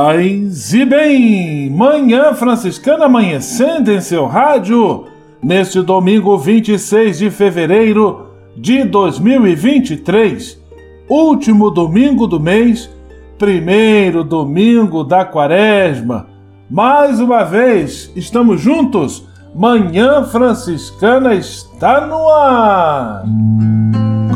Paz e bem! Manhã Franciscana amanhecendo em seu rádio, neste domingo 26 de fevereiro de 2023, último domingo do mês, primeiro domingo da quaresma. Mais uma vez, estamos juntos. Manhã Franciscana está no ar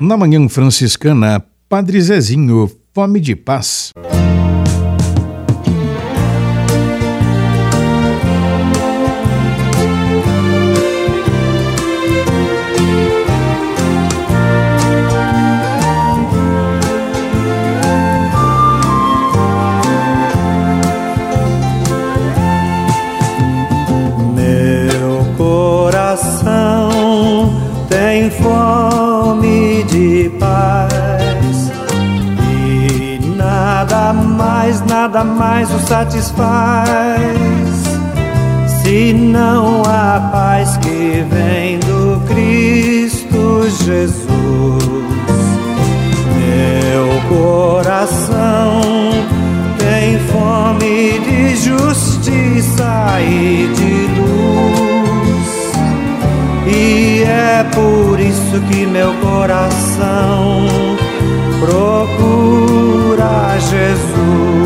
Na Manhã Franciscana, Padre Zezinho, Fome de Paz. Nada mais o satisfaz, senão a paz que vem do Cristo Jesus. Meu coração tem fome de justiça e de luz, e é por isso que meu coração procura Jesus.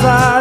as I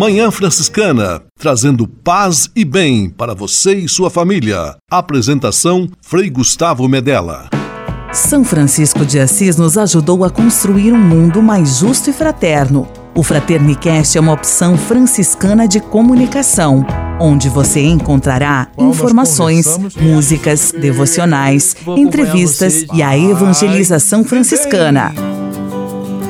Manhã Franciscana, trazendo paz e bem para você e sua família. Apresentação Frei Gustavo Medella. São Francisco de Assis nos ajudou a construir um mundo mais justo e fraterno. O Fraternicast é uma opção franciscana de comunicação, onde você encontrará informações, músicas, devocionais, entrevistas e a evangelização franciscana.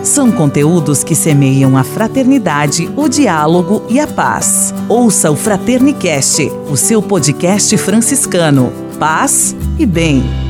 São conteúdos que semeiam a fraternidade, o diálogo e a paz. Ouça o Fraternicast, o seu podcast franciscano. Paz e bem.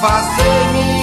Fazei-me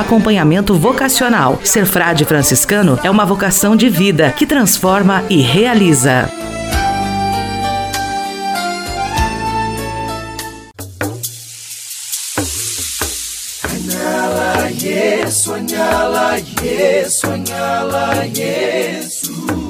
acompanhamento vocacional. Ser frade franciscano é uma vocação de vida que transforma e realiza. Anyala Yesu.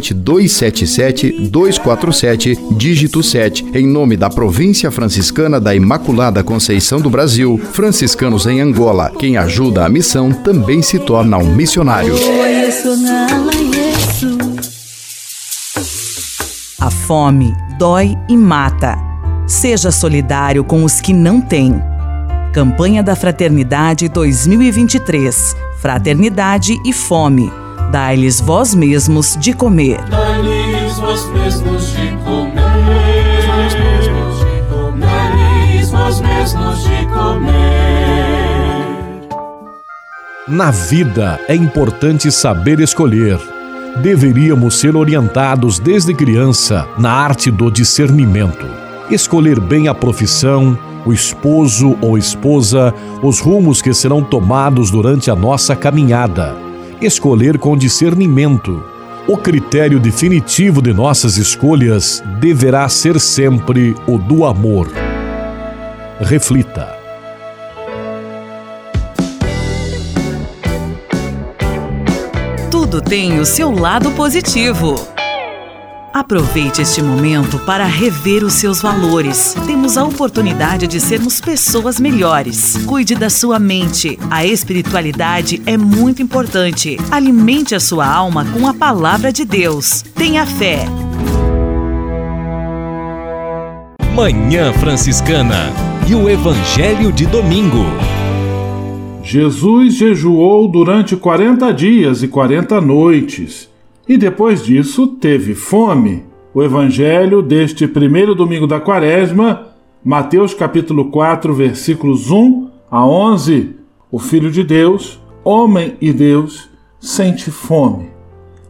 277-247, dígito 7, em nome da Província Franciscana da Imaculada Conceição do Brasil, franciscanos em Angola. Quem ajuda a missão também se torna um missionário. A fome dói e mata. Seja solidário com os que não têm. Campanha da Fraternidade 2023. Fraternidade e fome. Dai-lhes vós mesmos de comer. Dai-lhes vós mesmos de comer. Dai-lhes vós mesmos de comer. Na vida é importante saber escolher. Deveríamos ser orientados desde criança na arte do discernimento. Escolher bem a profissão, o esposo ou esposa, os rumos que serão tomados durante a nossa caminhada escolher com discernimento. O critério definitivo de nossas escolhas deverá ser sempre o do amor. Reflita. Tudo tem o seu lado positivo. Aproveite este momento para rever os seus valores. Temos a oportunidade de sermos pessoas melhores. Cuide da sua mente. A espiritualidade é muito importante. Alimente a sua alma com a palavra de Deus. Tenha fé. Manhã Franciscana e o Evangelho de Domingo. Jesus jejuou durante 40 dias e 40 noites e depois disso teve fome. O evangelho deste primeiro domingo da quaresma, Mateus capítulo 4, versículos 1 a 11. o Filho de Deus, homem e Deus, sente fome.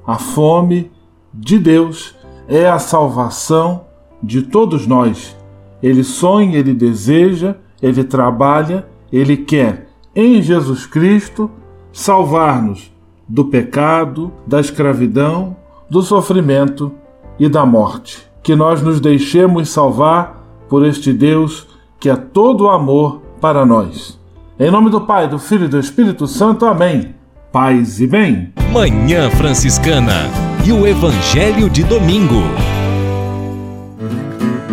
A fome de Deus é a salvação de todos nós. Ele sonha, ele deseja, ele trabalha, ele quer, em Jesus Cristo, salvar-nos do pecado, da escravidão, do sofrimento e da morte. Que nós nos deixemos salvar por este Deus que é todo amor para nós. Em nome do Pai, do Filho e do Espírito Santo. Amém. Paz e bem. Manhã Franciscana e o Evangelho de Domingo.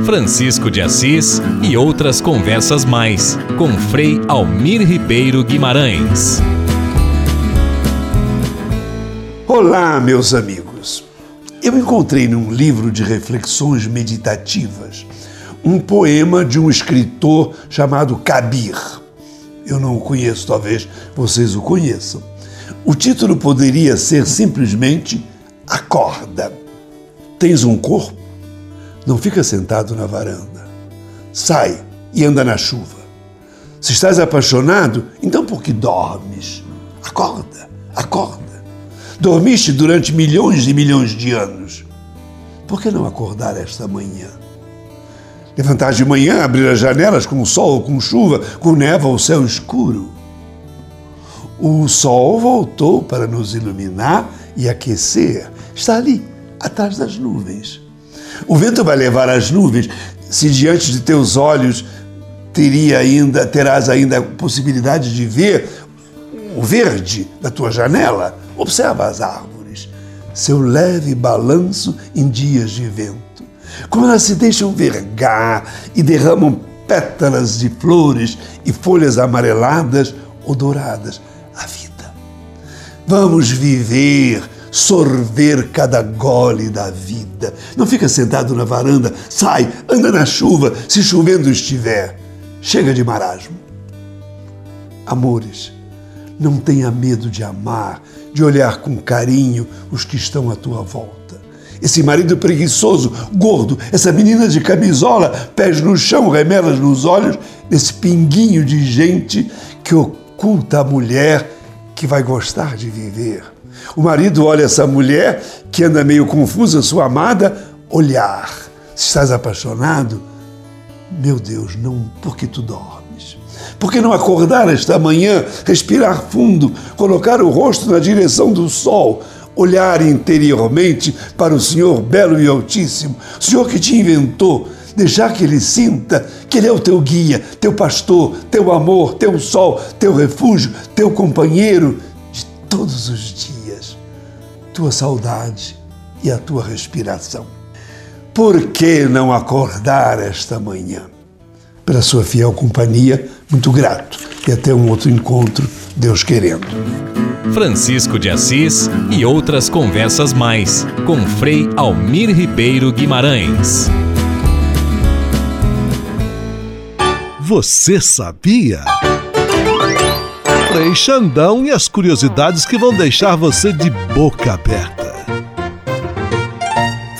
Francisco de Assis e outras conversas mais com Frei Almir Ribeiro Guimarães. Olá, meus amigos. Eu encontrei num livro de reflexões meditativas um poema de um escritor chamado Kabir. Eu não o conheço, talvez vocês o conheçam. O título poderia ser simplesmente Acorda. Tens um corpo? Não fica sentado na varanda. Sai e anda na chuva. Se estás apaixonado, então por que dormes? Acorda, acorda. Dormiste durante milhões e milhões de anos. Por que não acordar esta manhã? Levantar de manhã, abrir as janelas com sol, com chuva, com neva ou céu escuro. O sol voltou para nos iluminar e aquecer. Está ali, atrás das nuvens. O vento vai levar as nuvens. Se diante de teus olhos teria ainda, terás ainda a possibilidade de ver o verde da tua janela, observa as árvores, seu leve balanço em dias de vento. Como elas se deixam vergar e derramam pétalas de flores e folhas amareladas ou douradas. A vida. Vamos viver sorver cada gole da vida. Não fica sentado na varanda, sai, anda na chuva, se chovendo estiver. Chega de marasmo. Amores, não tenha medo de amar, de olhar com carinho os que estão à tua volta. Esse marido preguiçoso, gordo, essa menina de camisola, pés no chão, remelas nos olhos, esse pinguinho de gente que oculta a mulher que vai gostar de viver. O marido olha essa mulher que anda meio confusa, sua amada, olhar. Se estás apaixonado, meu Deus, não porque tu dormes. Por que não acordar esta manhã, respirar fundo, colocar o rosto na direção do sol, olhar interiormente para o Senhor belo e altíssimo, Senhor que te inventou, deixar que Ele sinta que Ele é o teu guia, teu pastor, teu amor, teu sol, teu refúgio, teu companheiro de todos os dias, tua saudade e a tua respiração. Por que não acordar esta manhã? Pela sua fiel companhia, muito grato e até um outro encontro, Deus querendo. Francisco de Assis e outras conversas mais com Frei Almir Ribeiro Guimarães. Você sabia? Frei Xandão e as curiosidades que vão deixar você de boca aberta.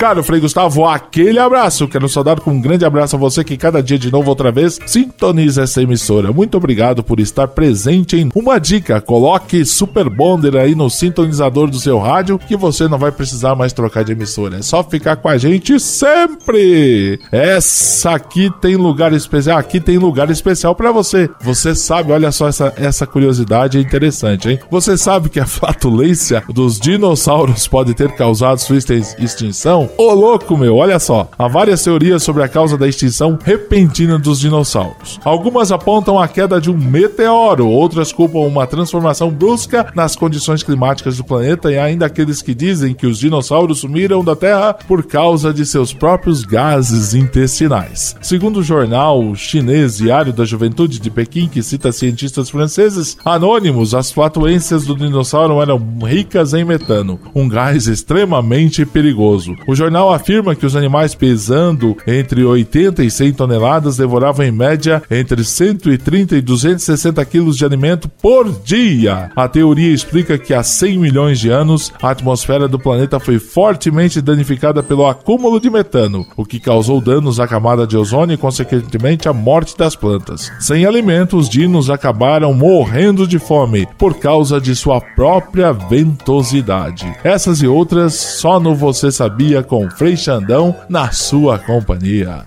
Caro Frei Gustavo, aquele abraço. Quero saudar com um grande abraço a você que cada dia de novo, outra vez, sintoniza essa emissora. Muito obrigado por estar presente em uma dica. Coloque Super Bonder aí no sintonizador do seu rádio que você não vai precisar mais trocar de emissora. É só ficar com a gente sempre. Essa aqui tem lugar especial. Aqui tem lugar especial para você. Você sabe, olha só essa, essa curiosidade interessante, hein? Você sabe que a flatulência dos dinossauros pode ter causado sua extinção? Ô louco, meu, olha só. Há várias teorias sobre a causa da extinção repentina dos dinossauros. Algumas apontam a queda de um meteoro, outras culpam uma transformação brusca nas condições climáticas do planeta e ainda aqueles que dizem que os dinossauros sumiram da Terra por causa de seus próprios gases intestinais. Segundo o jornal chinês Diário da Juventude de Pequim, que cita cientistas franceses anônimos, as flatulências do dinossauro eram ricas em metano, um gás extremamente perigoso. O jornal afirma que os animais pesando entre 80 e 100 toneladas devoravam em média entre 130 e 260 quilos de alimento por dia. A teoria explica que há 100 milhões de anos a atmosfera do planeta foi fortemente danificada pelo acúmulo de metano, o que causou danos à camada de ozônio e, consequentemente, a morte das plantas. Sem alimento, os dinos acabaram morrendo de fome por causa de sua própria ventosidade. Essas e outras só no Você Sabia com Frei Xandão na sua companhia.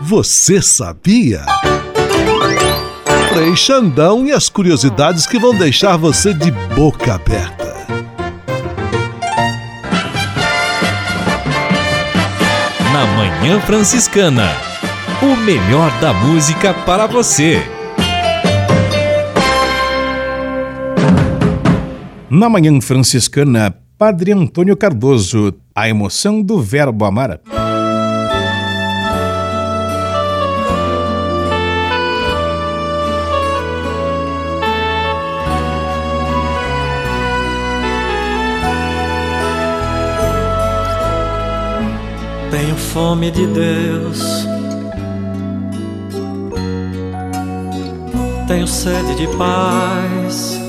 Você sabia? Frei Xandão e as curiosidades que vão deixar você de boca aberta. Na Manhã Franciscana. O melhor da música para você. Na Manhã Franciscana, Padre Antônio Cardoso, a emoção do verbo amar. Tenho fome de Deus. Tenho sede de paz.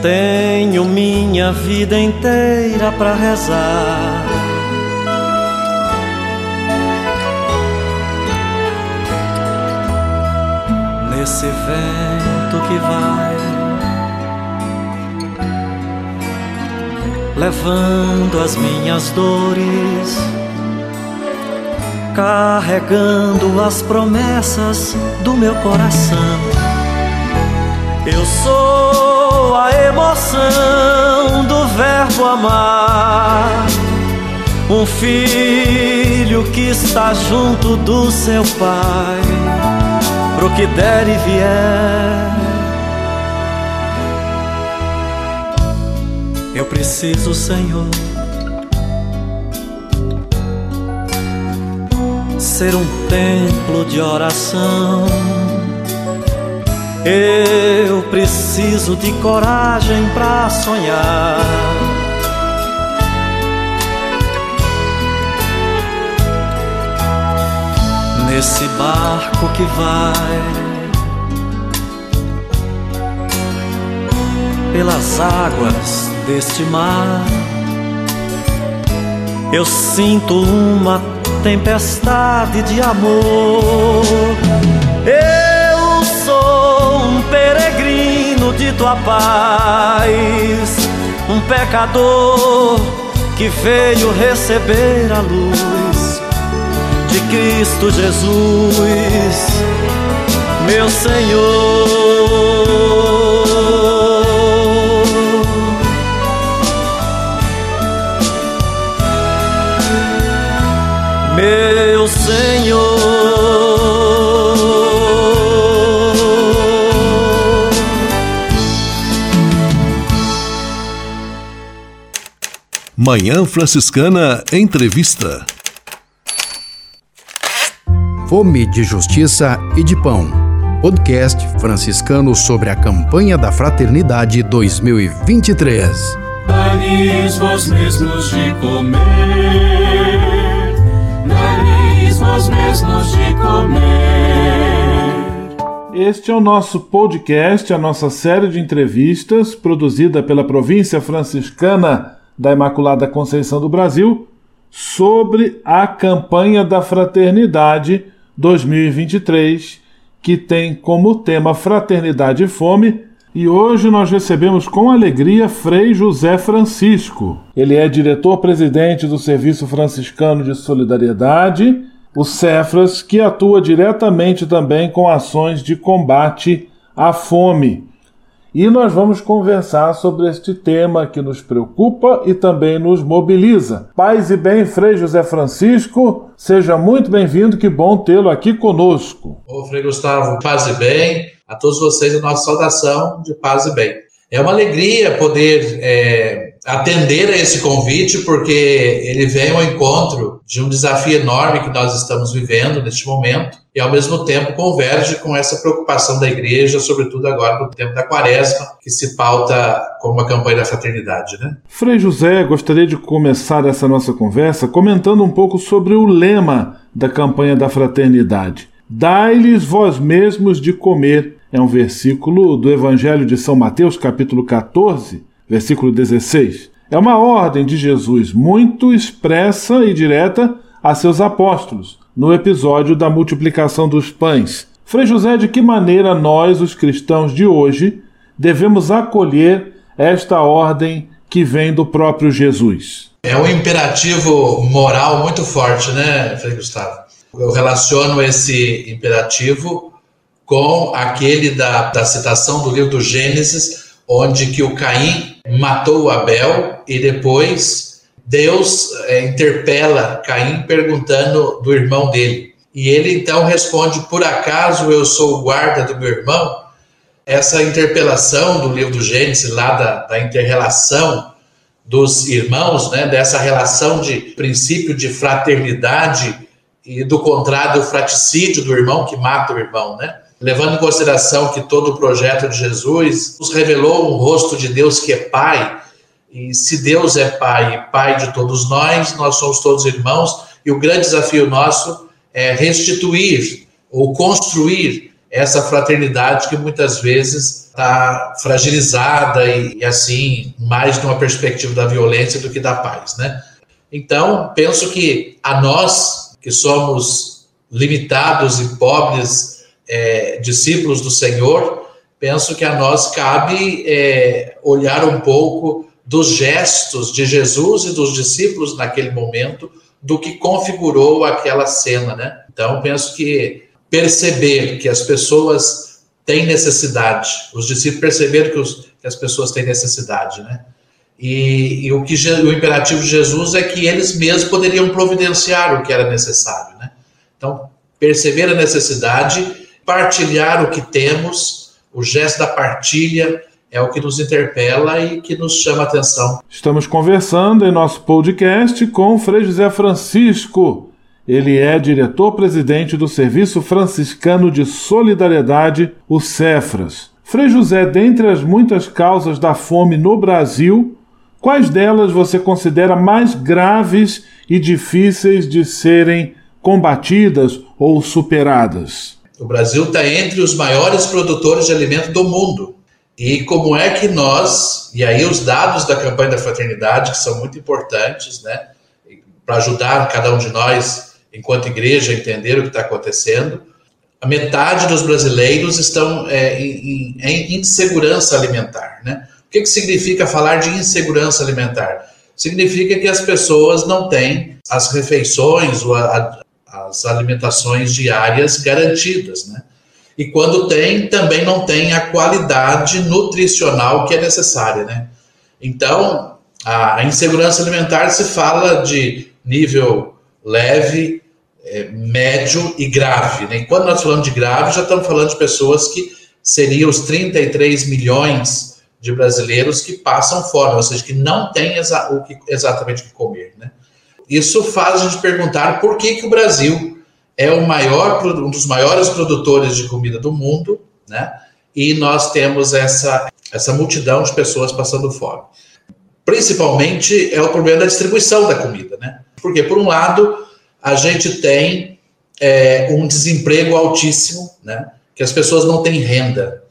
Tenho minha vida inteira para rezar. Nesse vento que vai levando as minhas dores, carregando as promessas do meu coração. Eu sou a emoção do verbo amar, um filho que está junto do seu pai, pro que der e vier. Eu preciso, Senhor, ser um templo de oração. Eu preciso de coragem para sonhar. Nesse barco que vai pelas águas deste mar. Eu sinto uma tempestade de amor. Eu peregrino de tua paz, um pecador que veio receber a luz de Cristo Jesus, meu Senhor. meu Senhor. Manhã Franciscana Entrevista. Fome de Justiça e de Pão. Podcast franciscano sobre a campanha da Fraternidade 2023. Dai-lhes vós mesmos de comer, dai-lhes vós mesmos de comer. Este é o nosso podcast, a nossa série de entrevistas produzida pela província franciscana da Imaculada Conceição do Brasil sobre a campanha da Fraternidade 2023, que tem como tema Fraternidade e Fome. E hoje nós recebemos com alegria Frei José Francisco. Ele é diretor-presidente do Serviço Franciscano de Solidariedade, o Cefras, que atua diretamente também com ações de combate à fome. E nós vamos conversar sobre este tema que nos preocupa e também nos mobiliza. Paz e bem, Frei José Francisco, seja muito bem-vindo, que bom tê-lo aqui conosco. Ô, Frei Gustavo, paz e bem, a todos vocês a nossa saudação de paz e bem. É uma alegria poder é, atender a esse convite, porque ele vem ao encontro de um desafio enorme que nós estamos vivendo neste momento e, ao mesmo tempo, converge com essa preocupação da igreja, sobretudo agora no tempo da quaresma, que se pauta como a campanha da fraternidade. Né? Frei José, gostaria de começar essa nossa conversa comentando um pouco sobre o lema da campanha da fraternidade. Dai-lhes vós mesmos de comer. É um versículo do Evangelho de São Mateus, capítulo 14, versículo 16. É uma ordem de Jesus muito expressa e direta a seus apóstolos, no episódio da multiplicação dos pães. Frei José, de que maneira nós, os cristãos de hoje, devemos acolher esta ordem que vem do próprio Jesus? É um imperativo moral muito forte, né, Frei Gustavo? Eu relaciono esse imperativo com aquele da, da citação do livro do Gênesis, onde que o Caim matou Abel e depois Deus é, interpela Caim perguntando do irmão dele. E ele então responde: Por acaso eu sou o guarda do meu irmão? Essa interpelação do livro do Gênesis, lá da, da interrelação dos irmãos, né, dessa relação de princípio de fraternidade e do contrário, do fraticídio do irmão que mata o irmão, né? Levando em consideração que todo o projeto de Jesus nos revelou um rosto de Deus que é Pai, e se Deus é Pai e Pai de todos nós, nós somos todos irmãos, e o grande desafio nosso é restituir ou construir essa fraternidade que muitas vezes está fragilizada e, e, assim, mais numa perspectiva da violência do que da paz, né? Então, penso que a nós, que somos limitados e pobres é, discípulos do Senhor, penso que a nós cabe é, olhar um pouco dos gestos de Jesus e dos discípulos naquele momento, do que configurou aquela cena, né? Então, penso que perceber que as pessoas têm necessidade, os discípulos perceberam que, os, que as pessoas têm necessidade, né? E, e o que o imperativo de Jesus é que eles mesmos poderiam providenciar o que era necessário, né? Então, perceber a necessidade partilhar o que temos, o gesto da partilha é o que nos interpela e que nos chama a atenção. Estamos conversando em nosso podcast com Frei José Francisco. Ele é diretor-presidente do Serviço Franciscano de Solidariedade, o Cefras. Frei José, dentre as muitas causas da fome no Brasil, quais delas você considera mais graves e difíceis de serem combatidas ou superadas? O Brasil está entre os maiores produtores de alimento do mundo. E como é que nós, e aí os dados da campanha da fraternidade, que são muito importantes, né, para ajudar cada um de nós, enquanto igreja, a entender o que está acontecendo, a metade dos brasileiros estão é, em, em, insegurança alimentar. Né? O que, que significa falar de insegurança alimentar? Significa que as pessoas não têm as refeições, ou a, as alimentações diárias garantidas, né? E quando tem, também não tem a qualidade nutricional que é necessária, né? Então, a insegurança alimentar se fala de nível leve, é, médio e grave, né? E quando nós falamos de grave, já estamos falando de pessoas que seriam os 33 milhões de brasileiros que passam fora, ou seja, que não têm exa o que, exatamente o que comer, né? Isso faz a gente perguntar por que, que o Brasil é o maior, um dos maiores produtores de comida do mundo, né? E nós temos essa, essa multidão de pessoas passando fome. Principalmente é o problema da distribuição da comida, né? Porque, por um lado, a gente tem é, um desemprego altíssimo, né? Que as pessoas não têm renda.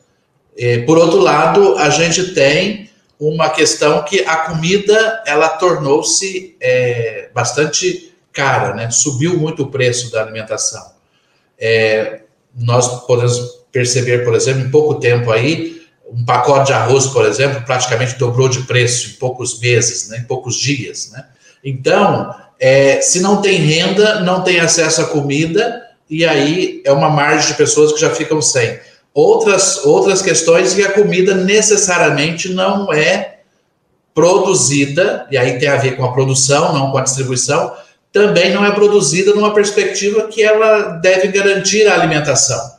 E, por outro lado, a gente tem uma questão que a comida ela tornou-se é, bastante cara, né? Subiu muito o preço da alimentação. É, nós podemos perceber, por exemplo, em pouco tempo aí, um pacote de arroz, por exemplo, praticamente dobrou de preço em poucos meses, né? em poucos dias, né? Então, é, se não tem renda, não tem acesso à comida, e aí é uma margem de pessoas que já ficam sem. Outras, outras questões que a comida necessariamente não é produzida, e aí tem a ver com a produção, não com a distribuição, também não é produzida numa perspectiva que ela deve garantir a alimentação.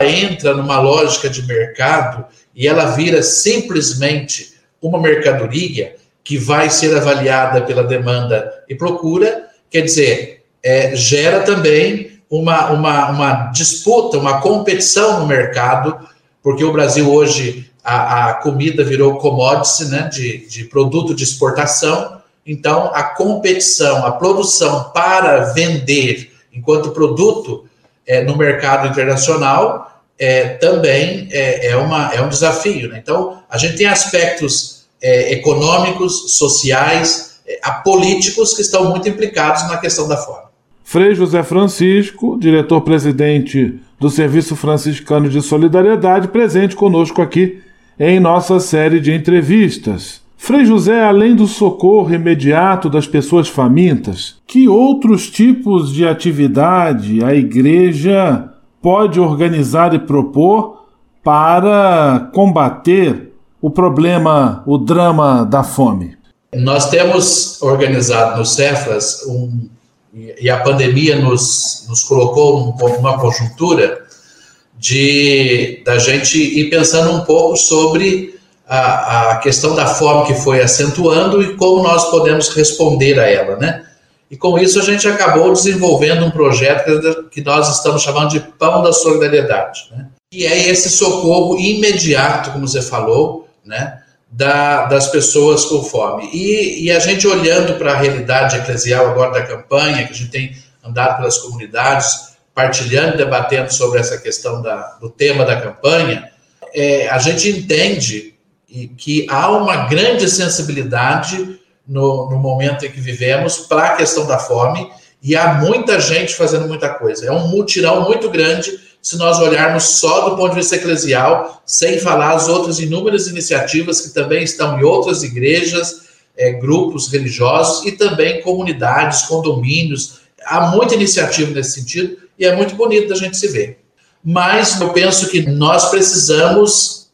Ela entra numa lógica de mercado e ela vira simplesmente uma mercadoria que vai ser avaliada pela demanda e procura, quer dizer, é, gera também uma, uma, uma disputa, uma competição no mercado, porque o Brasil hoje, a, a comida virou commodity, né, de, de produto de exportação, então a competição, a produção para vender enquanto produto é, no mercado internacional é, também é, é, uma, é um desafio. Né? Então, a gente tem aspectos é, econômicos, sociais, é, políticos que estão muito implicados na questão da fome. Frei José Francisco, diretor-presidente do Serviço Franciscano de Solidariedade, presente conosco aqui em nossa série de entrevistas. Frei José, além do socorro imediato das pessoas famintas, que outros tipos de atividade a igreja pode organizar e propor para combater o problema, o drama da fome? Nós temos organizado no Cefras um e a pandemia nos, nos colocou numa conjuntura de da gente ir pensando um pouco sobre a, a questão da fome que foi acentuando e como nós podemos responder a ela, né? E com isso a gente acabou desenvolvendo um projeto que nós estamos chamando de Pão da Solidariedade, né? Que é esse socorro imediato, como você falou, né? Da, das pessoas com fome. E, e a gente olhando para a realidade eclesial agora da campanha, que a gente tem andado pelas comunidades, partilhando, debatendo sobre essa questão da, do tema da campanha, é, a gente entende que há uma grande sensibilidade no, no momento em que vivemos para a questão da fome e há muita gente fazendo muita coisa. É um mutirão muito grande se nós olharmos só do ponto de vista eclesial, sem falar as outras inúmeras iniciativas que também estão em outras igrejas, é, grupos religiosos e também comunidades, condomínios. Há muita iniciativa nesse sentido e é muito bonito da gente se ver. Mas eu penso que nós precisamos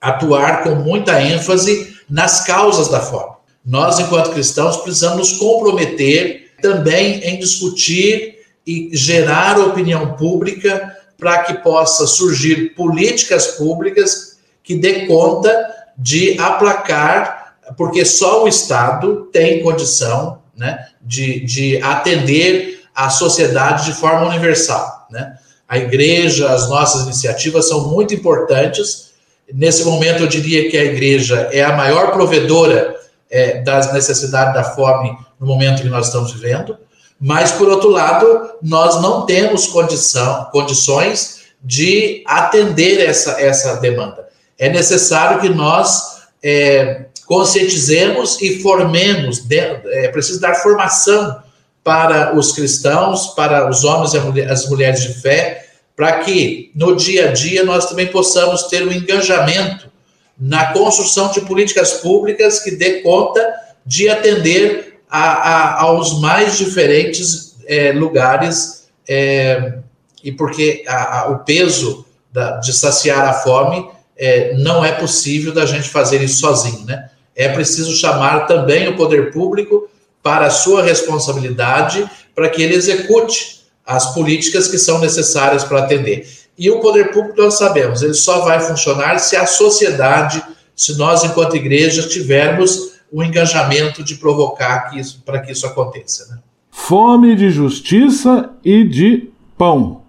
atuar com muita ênfase nas causas da fome. Nós, enquanto cristãos, precisamos nos comprometer também em discutir e gerar opinião pública para que possa surgir políticas públicas que dê conta de aplacar, porque só o Estado tem condição né, de, de atender a sociedade de forma universal. Né? A igreja, as nossas iniciativas são muito importantes. Nesse momento, eu diria que a igreja é a maior provedora é, das necessidades da fome no momento que nós estamos vivendo. Mas, por outro lado, nós não temos condição, condições de atender essa, essa demanda. É necessário que nós é, conscientizemos e formemos, é preciso dar formação para os cristãos, para os homens e as mulheres de fé, para que no dia a dia nós também possamos ter um engajamento na construção de políticas públicas que dê conta de atender a, a, aos mais diferentes é, lugares, é, e porque a, o peso da, de saciar a fome é, não é possível da gente fazer isso sozinho, né? É preciso chamar também o poder público para a sua responsabilidade, para que ele execute as políticas que são necessárias para atender. E o poder público, nós sabemos, ele só vai funcionar se a sociedade, se nós, enquanto igreja, tivermos o engajamento de provocar que isso, para que isso aconteça. Né? Fome de justiça e de pão.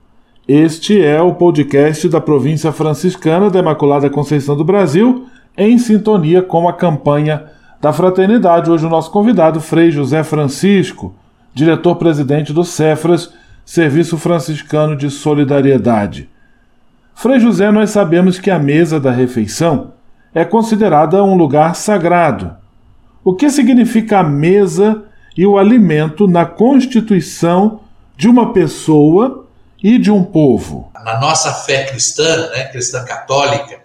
Este é o podcast da província franciscana da Imaculada Conceição do Brasil, em sintonia com a campanha da fraternidade. Hoje o nosso convidado, Frei José Francisco, diretor-presidente do Cefras, Serviço Franciscano de Solidariedade. Frei José, nós sabemos que a mesa da refeição é considerada um lugar sagrado o que significa a mesa e o alimento na constituição de uma pessoa e de um povo? Na nossa fé cristã, né, cristã católica,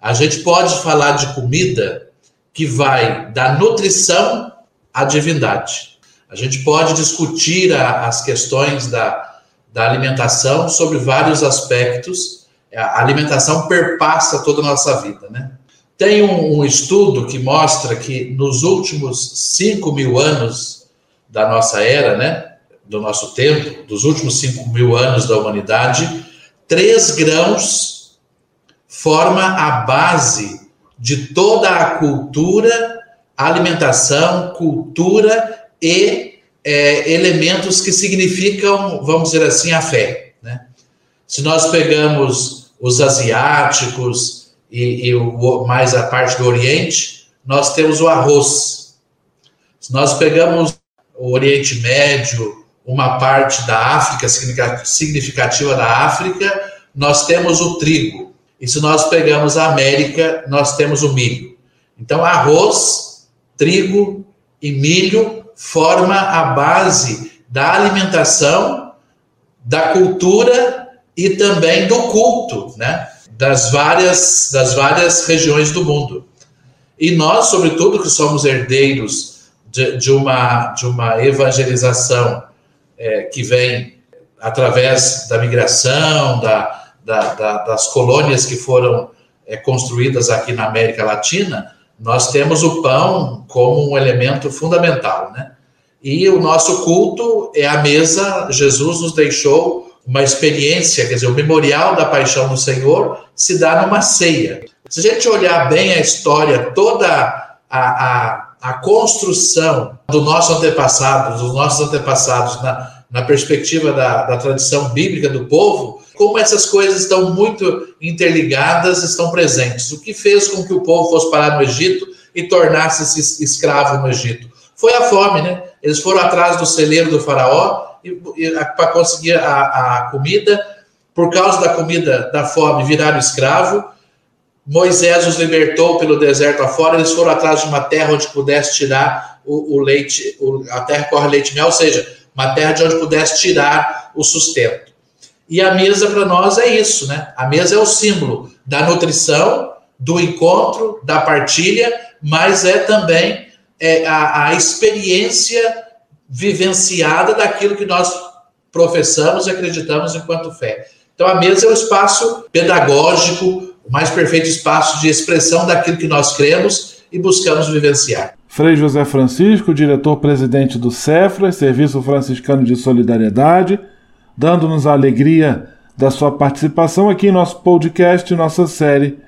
a gente pode falar de comida que vai da nutrição à divindade. A gente pode discutir a, as questões da, da alimentação sobre vários aspectos. A alimentação perpassa toda a nossa vida, né? Tem um, um, estudo que mostra que nos últimos 5 mil anos da nossa era, né, do nosso tempo, dos últimos 5 mil anos da humanidade, três grãos forma a base de toda a cultura, alimentação, cultura e é, elementos que significam, vamos dizer assim, a fé. Né? Se nós pegamos os asiáticos e, e o, mais a parte do Oriente, nós temos o arroz. Se nós pegamos o Oriente Médio, uma parte da África, significativa da África, nós temos o trigo. E se nós pegamos a América, nós temos o milho. Então, arroz, trigo e milho forma a base da alimentação, da cultura e também do culto, né? Das várias, das várias regiões do mundo. E nós, sobretudo, que somos herdeiros de, de uma, de uma evangelização é, que vem através da migração, da, da, da, das colônias que foram é, construídas aqui na América Latina, nós temos o pão como um elemento fundamental, né? E o nosso culto é a mesa. Jesus nos deixou uma experiência, quer dizer, o memorial da paixão do Senhor se dá numa ceia. Se a gente olhar bem a história, toda a, a, a construção do nosso antepassado, dos nossos antepassados na, na perspectiva da, da tradição bíblica do povo, como essas coisas estão muito interligadas, estão presentes. O que fez com que o povo fosse parar no Egito e tornasse-se escravo no Egito? Foi a fome, né? Eles foram atrás do celeiro do faraó para conseguir a, a comida. Por causa da comida, da fome, viraram escravo. Moisés os libertou pelo deserto afora. Eles foram atrás de uma terra onde pudesse tirar o, o leite, o, a terra corre leite e mel, ou seja, uma terra de onde pudesse tirar o sustento. E a mesa para nós é isso, né? A mesa é o símbolo da nutrição, do encontro, da partilha, mas é também é, a, a experiência vivenciada daquilo que nós professamos e acreditamos enquanto fé. Então a mesa é o espaço pedagógico, o mais perfeito espaço de expressão daquilo que nós cremos e buscamos vivenciar. Frei José Francisco, diretor-presidente do Cefras, Serviço Franciscano de Solidariedade, dando-nos a alegria da sua participação aqui em nosso podcast, nossa série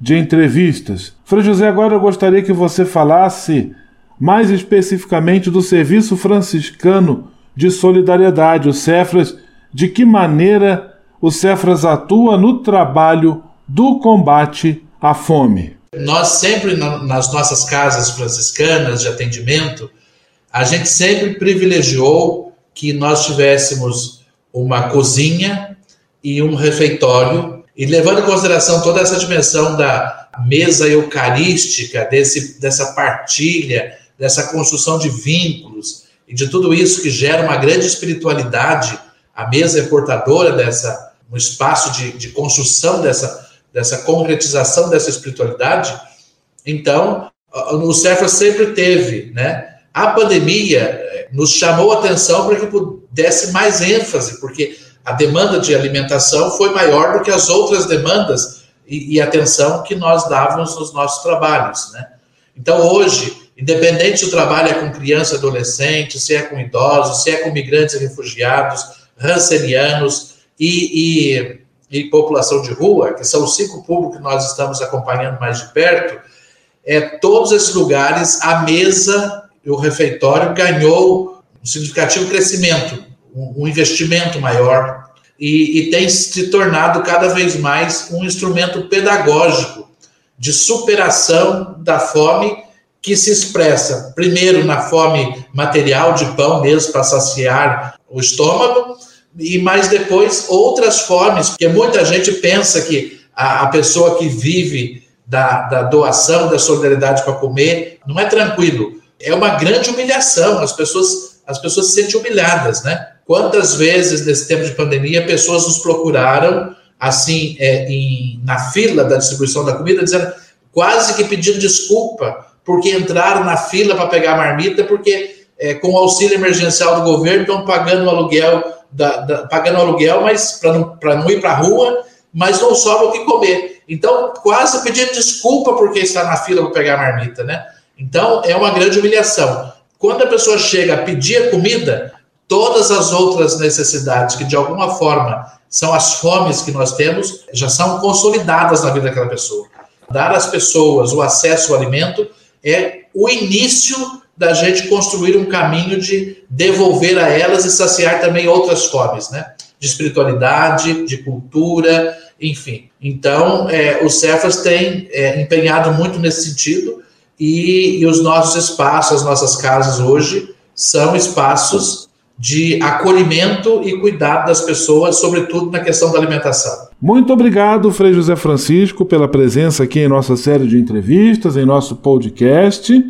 de entrevistas. Frei José, agora eu gostaria que você falasse mais especificamente do Serviço Franciscano de Solidariedade, o Cefras, de que maneira o Cefras atua no trabalho do combate à fome. Nós sempre, nas nossas casas franciscanas de atendimento, a gente sempre privilegiou que nós tivéssemos uma cozinha e um refeitório, e levando em consideração toda essa dimensão da mesa eucarística, desse, dessa partilha, dessa construção de vínculos e de tudo isso que gera uma grande espiritualidade, a mesa é portadora dessa, um espaço de, de construção dessa, dessa concretização dessa espiritualidade. Então, o Cefra sempre teve, né? A pandemia eh, nos chamou a atenção para que desse mais ênfase, porque a demanda de alimentação foi maior do que as outras demandas e, e atenção que nós dávamos nos nossos trabalhos, né? Então, hoje, independente se o trabalho é com criança adolescente, se é com idosos, se é com migrantes e refugiados, rancenianos e, e, e população de rua, que são os cinco públicos que nós estamos acompanhando mais de perto, é, todos esses lugares, a mesa e o refeitório ganhou um significativo crescimento, um, um investimento maior e, e tem se tornado cada vez mais um instrumento pedagógico de superação da fome que se expressa primeiro na fome material de pão mesmo para saciar o estômago e mais depois outras formas, porque muita gente pensa que a, a pessoa que vive da, da doação, da solidariedade para comer, não é tranquilo é uma grande humilhação. As pessoas, as pessoas se sentem humilhadas, né? Quantas vezes nesse tempo de pandemia pessoas nos procuraram assim é, em, na fila da distribuição da comida, dizendo quase que pedindo desculpa porque entraram na fila para pegar marmita, porque é, com o auxílio emergencial do governo estão pagando o aluguel, da, da, pagando aluguel, mas para não, não ir para a rua, mas não sobra o que comer. Então, quase pedindo desculpa porque está na fila para pegar marmita, né? Então, é uma grande humilhação. Quando a pessoa chega a pedir a comida, todas as outras necessidades que de alguma forma são as fomes que nós temos, já são consolidadas na vida daquela pessoa. Dar às pessoas o acesso ao alimento é o início da gente construir um caminho de devolver a elas e saciar também outras fomes, né? De espiritualidade, de cultura, enfim. Então, é, o Cefas tem é, empenhado muito nesse sentido e, e os nossos espaços, as nossas casas hoje, são espaços de acolhimento e cuidado das pessoas, sobretudo na questão da alimentação. Muito obrigado, Frei José Francisco, pela presença aqui em nossa série de entrevistas, em nosso podcast.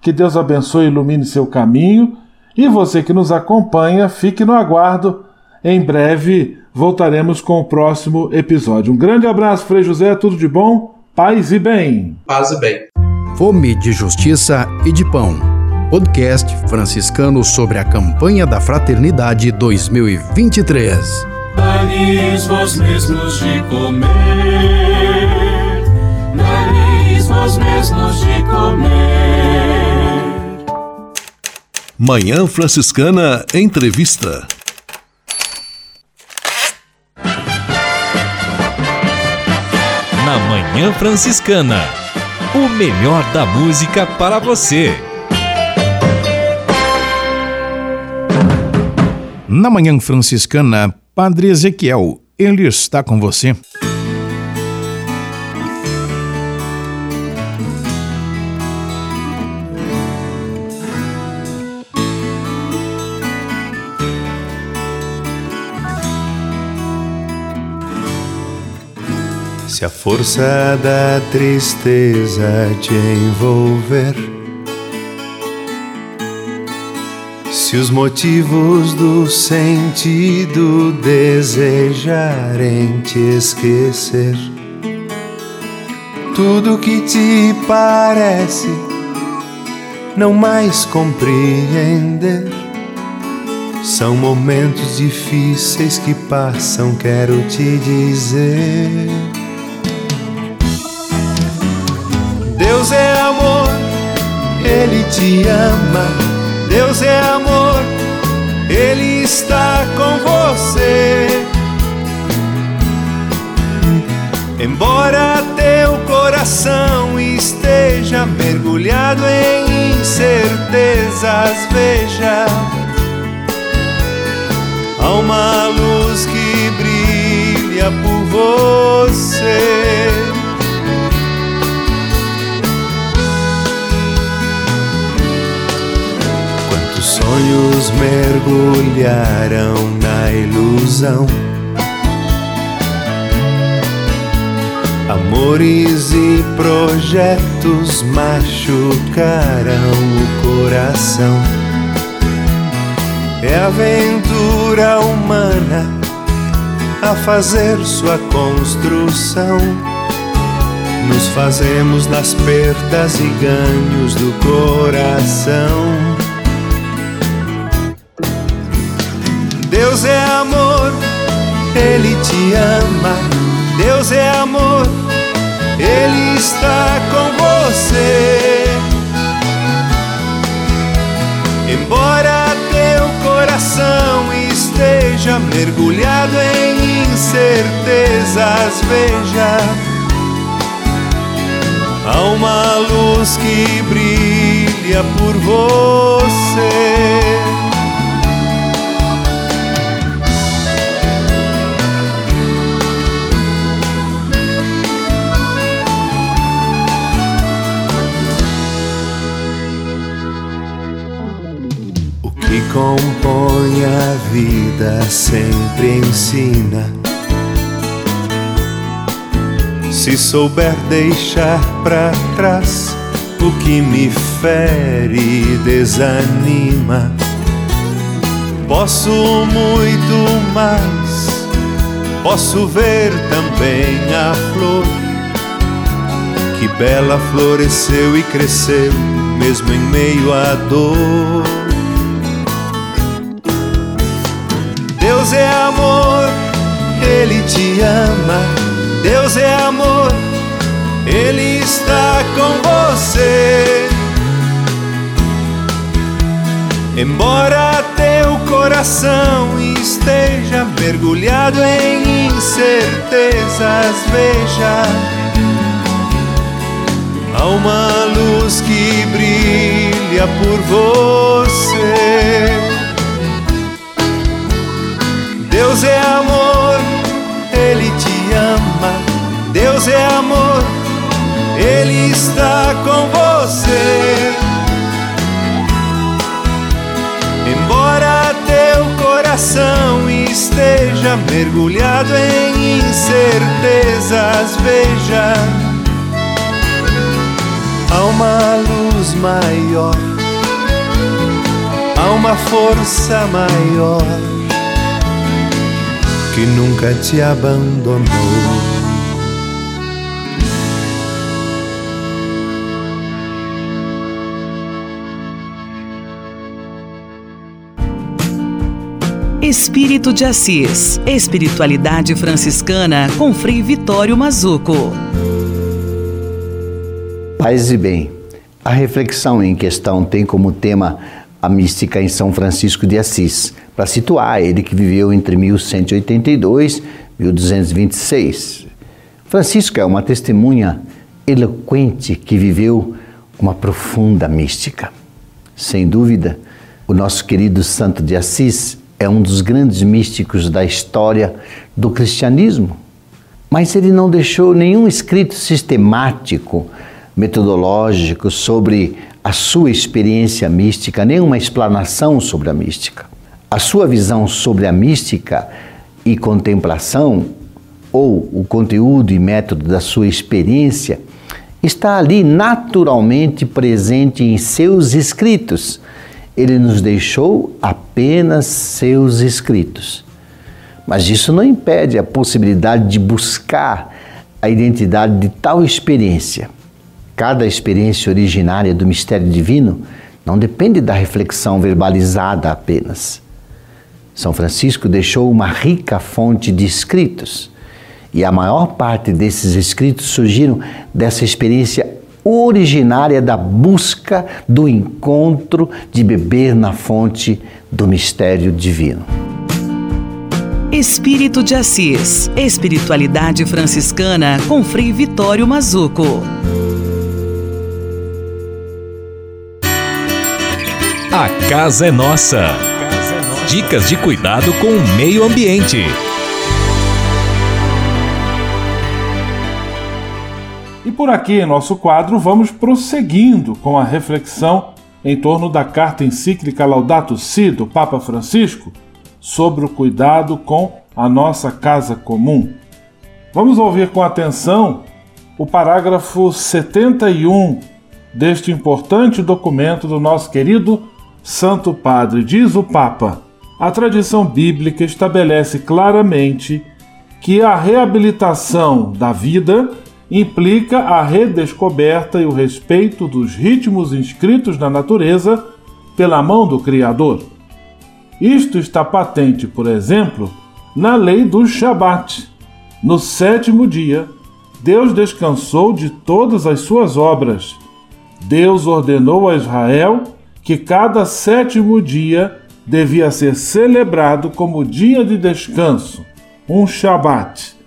Que Deus abençoe e ilumine seu caminho. E você que nos acompanha, fique no aguardo. Em breve voltaremos com o próximo episódio. Um grande abraço, Frei José, tudo de bom, paz e bem. Paz e bem. Fome de justiça e de pão. Podcast franciscano sobre a campanha da Fraternidade 2023. Dai-lhes vós mesmos de comer, dai-lhes vós mesmos de comer. Manhã Franciscana Entrevista. Na Manhã Franciscana, o melhor da música para você. Na Manhã Franciscana, Padre Ezequiel, ele está com você. Se a força da tristeza te envolver, se os motivos do sentido desejarem te esquecer, tudo que te parece não mais compreender. São momentos difíceis que passam, quero te dizer. Deus é amor, Ele te ama. Deus é amor, Ele está com você. Embora teu coração esteja mergulhado em incertezas, veja. Há uma luz que brilha por você. Sonhos mergulharam na ilusão? Amores e projetos machucaram o coração. É a aventura humana a fazer sua construção. Nos fazemos nas perdas e ganhos do coração. Deus é amor, Ele te ama. Deus é amor, Ele está com você. Embora teu coração esteja mergulhado em incertezas, veja. Há uma luz que brilha por você. Compõe a vida sempre ensina. Se souber deixar pra trás o que me fere e desanima, posso muito mais. Posso ver também a flor que bela floresceu e cresceu, mesmo em meio à dor. Deus é amor, Ele te ama. Deus é amor, Ele está com você. Embora teu coração esteja mergulhado em incertezas, veja. Há uma luz que brilha por você. Deus é amor, Ele te ama. Deus é amor, Ele está com você. Embora teu coração esteja mergulhado em incertezas, veja, há uma luz maior, há uma força maior que nunca te abandonou. Espírito de Assis. Espiritualidade franciscana com Frei Vitório Mazuco. Paz e bem. A reflexão em questão tem como tema a mística em São Francisco de Assis, para situar ele que viveu entre 1182 e 1226. Francisco é uma testemunha eloquente que viveu uma profunda mística. Sem dúvida, o nosso querido Santo de Assis é um dos grandes místicos da história do cristianismo. Mas ele não deixou nenhum escrito sistemático, metodológico sobre a sua experiência mística, nenhuma explanação sobre a mística. A sua visão sobre a mística e contemplação, ou o conteúdo e método da sua experiência, está ali naturalmente presente em seus escritos ele nos deixou apenas seus escritos. Mas isso não impede a possibilidade de buscar a identidade de tal experiência. Cada experiência originária do mistério divino não depende da reflexão verbalizada apenas. São Francisco deixou uma rica fonte de escritos, e a maior parte desses escritos surgiram dessa experiência originária da busca do encontro de beber na fonte do mistério divino. Espírito de Assis, Espiritualidade Franciscana com Frei Vitório Mazuco. Casa é nossa. Dicas de cuidado com o meio ambiente. E por aqui em nosso quadro vamos prosseguindo com a reflexão em torno da carta encíclica Laudato Si do Papa Francisco sobre o cuidado com a nossa casa comum. Vamos ouvir com atenção o parágrafo 71 deste importante documento do nosso querido Santo Padre. Diz o Papa: a tradição bíblica estabelece claramente que a reabilitação da vida implica a redescoberta e o respeito dos ritmos inscritos na natureza pela mão do Criador. Isto está patente, por exemplo, na lei do Shabat. No sétimo dia, Deus descansou de todas as suas obras. Deus ordenou a Israel que cada sétimo dia devia ser celebrado como dia de descanso, um Shabat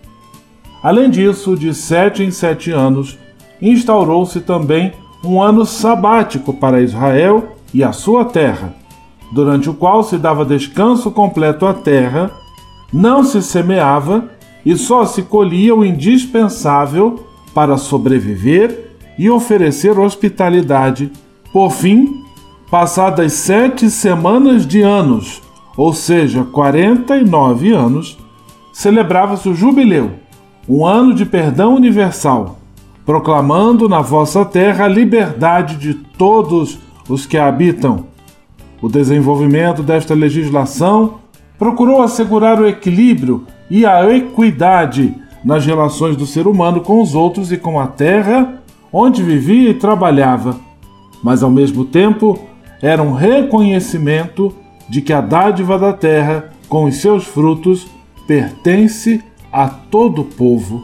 Além disso, de sete em sete anos, instaurou-se também um ano sabático para Israel e a sua terra, durante o qual se dava descanso completo à terra, não se semeava e só se colhia o indispensável para sobreviver e oferecer hospitalidade. Por fim, passadas sete semanas de anos, ou seja, 49 anos, celebrava-se o jubileu um ano de perdão universal, proclamando na vossa terra a liberdade de todos os que a habitam. O desenvolvimento desta legislação procurou assegurar o equilíbrio e a equidade nas relações do ser humano com os outros e com a terra onde vivia e trabalhava, mas ao mesmo tempo era um reconhecimento de que a dádiva da terra, com os seus frutos, pertence a todo o povo.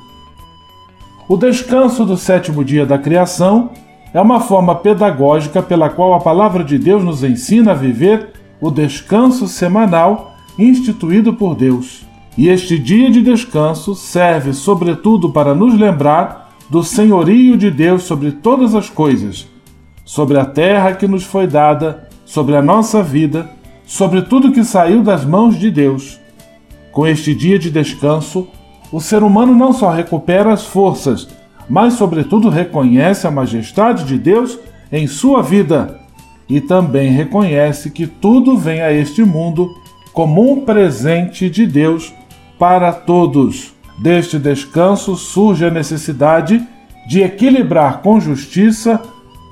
O descanso do sétimo dia da criação é uma forma pedagógica pela qual a palavra de Deus nos ensina a viver o descanso semanal instituído por Deus. E este dia de descanso serve, sobretudo, para nos lembrar do senhorio de Deus sobre todas as coisas, sobre a terra que nos foi dada, sobre a nossa vida, sobre tudo que saiu das mãos de Deus. Com este dia de descanso, o ser humano não só recupera as forças, mas, sobretudo, reconhece a majestade de Deus em sua vida e também reconhece que tudo vem a este mundo como um presente de Deus para todos. Deste descanso surge a necessidade de equilibrar com justiça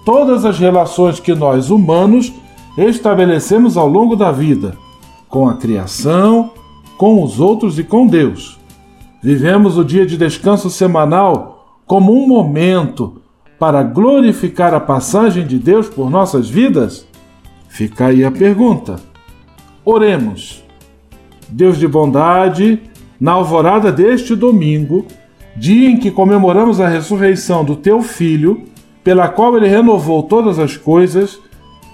todas as relações que nós humanos estabelecemos ao longo da vida, com a criação, com os outros e com Deus. Vivemos o dia de descanso semanal como um momento para glorificar a passagem de Deus por nossas vidas? Fica aí a pergunta. Oremos. Deus de bondade, na alvorada deste domingo, dia em que comemoramos a ressurreição do teu Filho, pela qual ele renovou todas as coisas,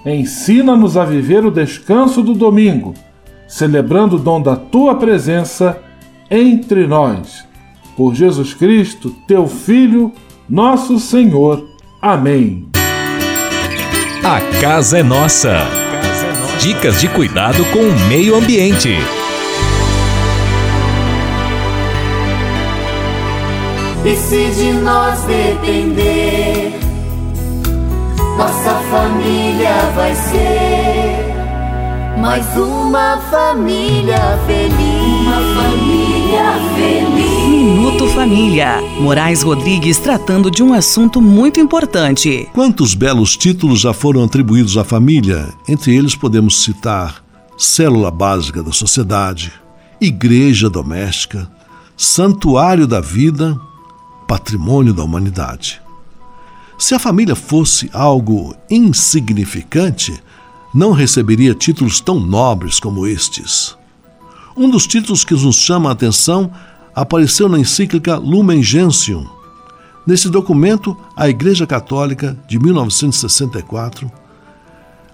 ensina-nos a viver o descanso do domingo, celebrando o dom da tua presença entre nós. Por Jesus Cristo, teu Filho, nosso Senhor. Amém. A casa é nossa. Dicas de cuidado com o meio ambiente. E se de nós depender, nossa família vai ser mais uma família feliz. Uma família feliz. Minuto Família. Moraes Rodrigues tratando de um assunto muito importante. Quantos belos títulos já foram atribuídos à família? Entre eles podemos citar Célula Básica da Sociedade, Igreja Doméstica, Santuário da Vida, Patrimônio da Humanidade. Se a família fosse algo insignificante, não receberia títulos tão nobres como estes. Um dos títulos que nos chama a atenção apareceu na encíclica Lumen Gentium. Nesse documento, a Igreja Católica, de 1964,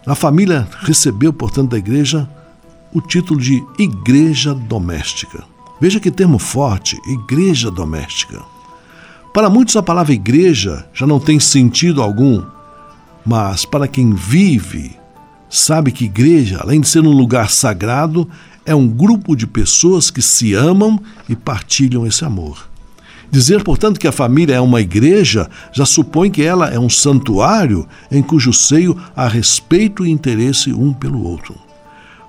a família recebeu, portanto, da Igreja o título de Igreja Doméstica. Veja que termo forte, Igreja Doméstica. Para muitos, a palavra igreja já não tem sentido algum, mas para quem vive sabe que igreja, além de ser um lugar sagrado, é um grupo de pessoas que se amam e partilham esse amor. Dizer, portanto, que a família é uma igreja já supõe que ela é um santuário em cujo seio há respeito e interesse um pelo outro.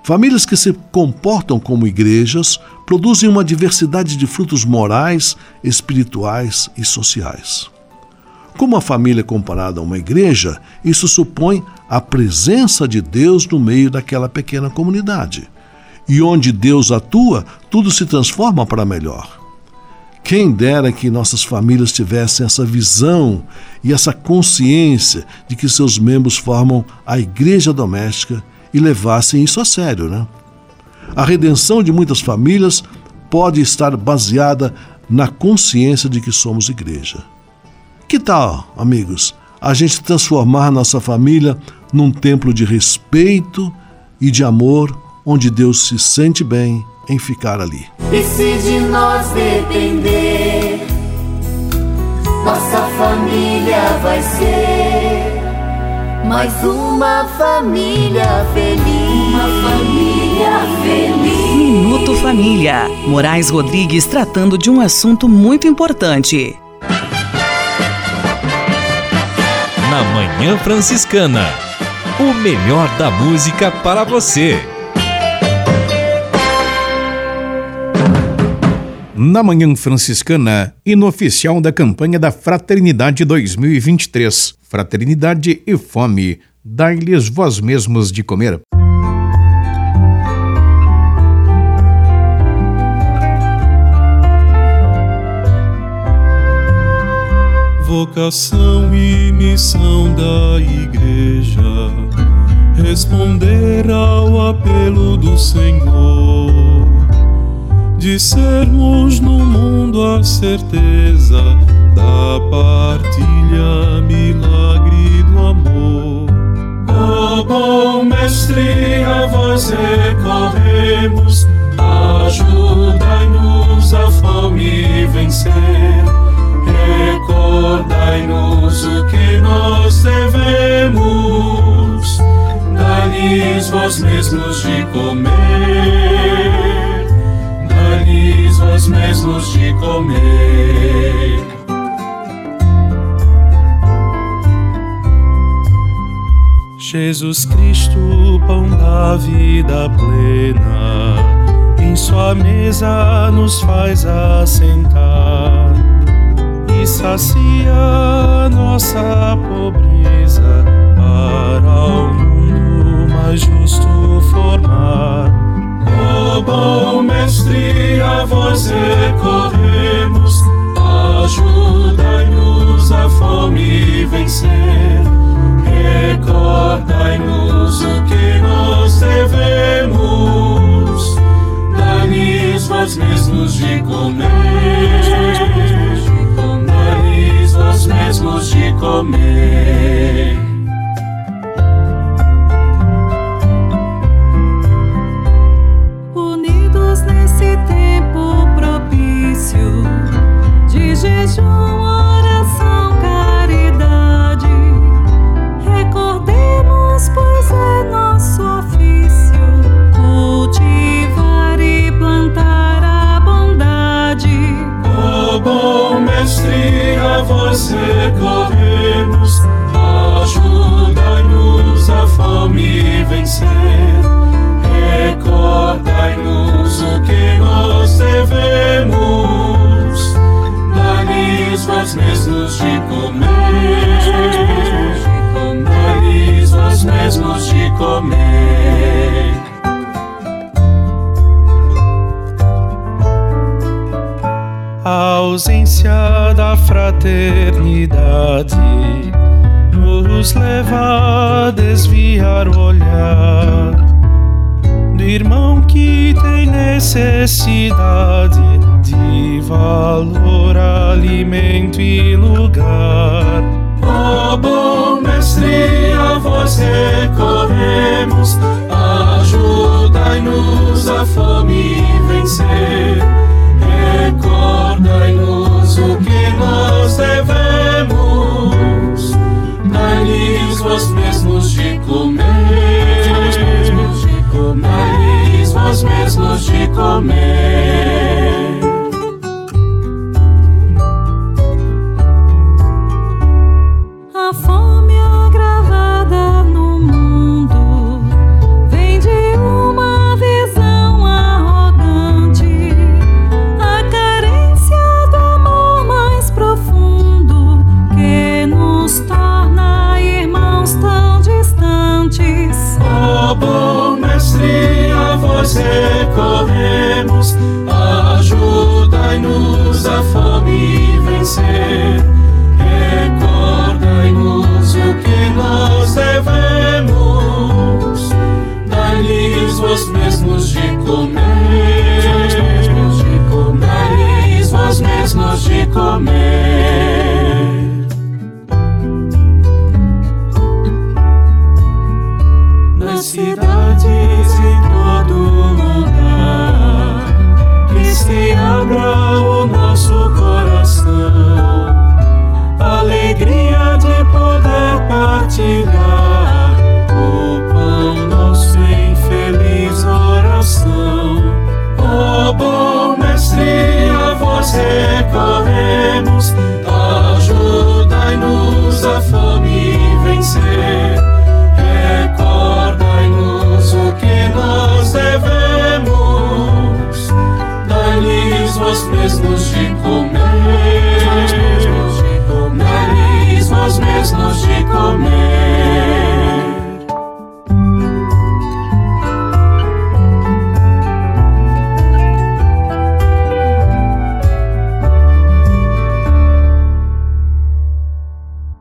Famílias que se comportam como igrejas produzem uma diversidade de frutos morais, espirituais e sociais. Como a família é comparada a uma igreja, isso supõe a presença de Deus no meio daquela pequena comunidade. E onde Deus atua, tudo se transforma para melhor. Quem dera que nossas famílias tivessem essa visão e essa consciência de que seus membros formam a igreja doméstica e levassem isso a sério, né? A redenção de muitas famílias pode estar baseada na consciência de que somos igreja. Que tal, amigos, a gente transformar nossa família num templo de respeito e de amor, onde Deus se sente bem em ficar ali? E se de nós depender, nossa família vai ser mais uma família feliz. Uma família feliz. Minuto Família. Moraes Rodrigues tratando de um assunto muito importante. na Manhã Franciscana. O melhor da música para você. Na Manhã Franciscana, hino oficial da campanha da Fraternidade 2023. Fraternidade e fome. Dai-lhes vós mesmos de comer. vocação e missão da Igreja, responder ao apelo do Senhor, de sermos no mundo a certeza da partilha, milagre do amor. Ó bom mestre, a vós recorremos, ajudai-nos a fome vencer. Recordai-nos o que nós devemos, dai-lhes vós mesmos de comer, dai-lhes vós mesmos de comer. Jesus Cristo, pão da vida plena, em sua mesa nos faz assentar e sacia nossa pobreza para o mundo mais justo formar. Ó oh, bom mestre, a vós mesmos de comer, da fraternidade nos leva a desviar o olhar do irmão que tem necessidade de valor, alimento e lugar. Oh, bom mestre, a vós recorremos, ajudai-nos a fome vencer. Recordai-nos o que nós devemos,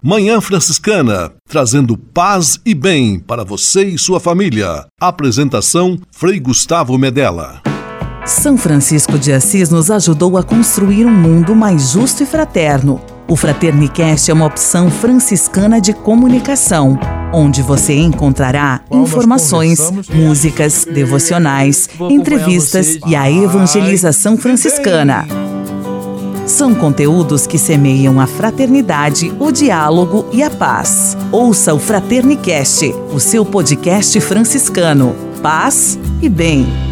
Manhã Franciscana, trazendo paz e bem para você e sua família. Apresentação Frei Gustavo Medella. São Francisco de Assis nos ajudou a construir um mundo mais justo e fraterno. O Fraternicast é uma opção franciscana de comunicação, onde você encontrará informações, músicas, devocionais, entrevistas e a evangelização franciscana. São conteúdos que semeiam a fraternidade, o diálogo e a paz. Ouça o Fraternicast, o seu podcast franciscano. Paz e bem.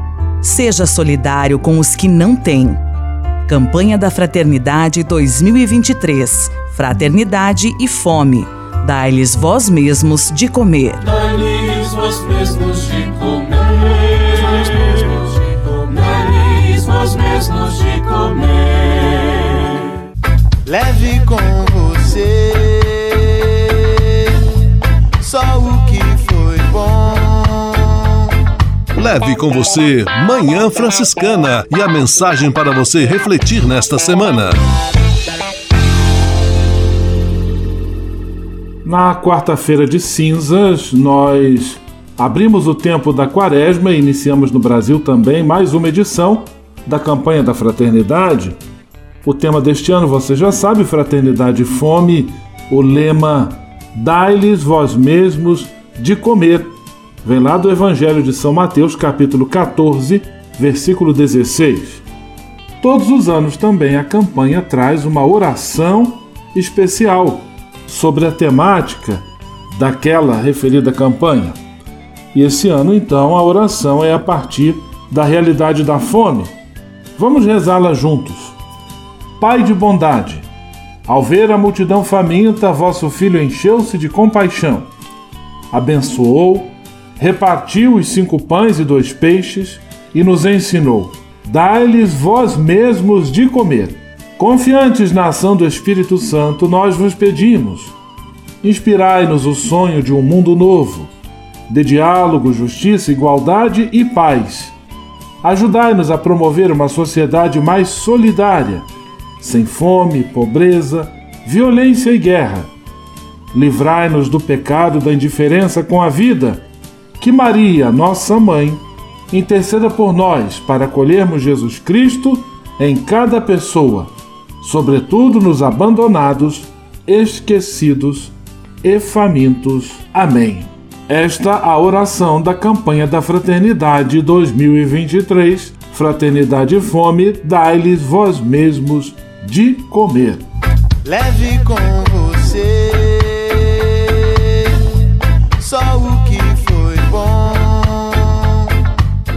Seja solidário com os que não têm. Campanha da Fraternidade 2023. Fraternidade e fome. Dai-lhes vós mesmos de comer. Dai-lhes vós mesmos de comer. Dai-lhes vós mesmos de comer. Leve com Leve com você Manhã Franciscana e a mensagem para você refletir nesta semana. Na quarta-feira de cinzas, nós abrimos o tempo da quaresma e iniciamos no Brasil também mais uma edição da campanha da fraternidade. O tema deste ano, você já sabe, Fraternidade e Fome, o lema Dai-lhes vós mesmos de comer vem lá do Evangelho de São Mateus, capítulo 14, versículo 16. Todos os anos também a campanha traz uma oração especial sobre a temática daquela referida campanha. E esse ano, então, a oração é a partir da realidade da fome. Vamos rezá-la juntos. Pai de bondade, ao ver a multidão faminta, vosso filho encheu-se de compaixão, abençoou repartiu os cinco pães e dois peixes e nos ensinou: Dai-lhes vós mesmos de comer. Confiantes na ação do Espírito Santo, nós vos pedimos: inspirai-nos o sonho de um mundo novo, de diálogo, justiça, igualdade e paz. Ajudai-nos a promover uma sociedade mais solidária, sem fome, pobreza, violência e guerra. Livrai-nos do pecado da indiferença com a vida que Maria, nossa mãe, interceda por nós para acolhermos Jesus Cristo em cada pessoa, sobretudo nos abandonados, esquecidos e famintos. Amém. Esta a oração da campanha da Fraternidade 2023, Fraternidade Fome, dai-lhes vós mesmos de comer. Leve com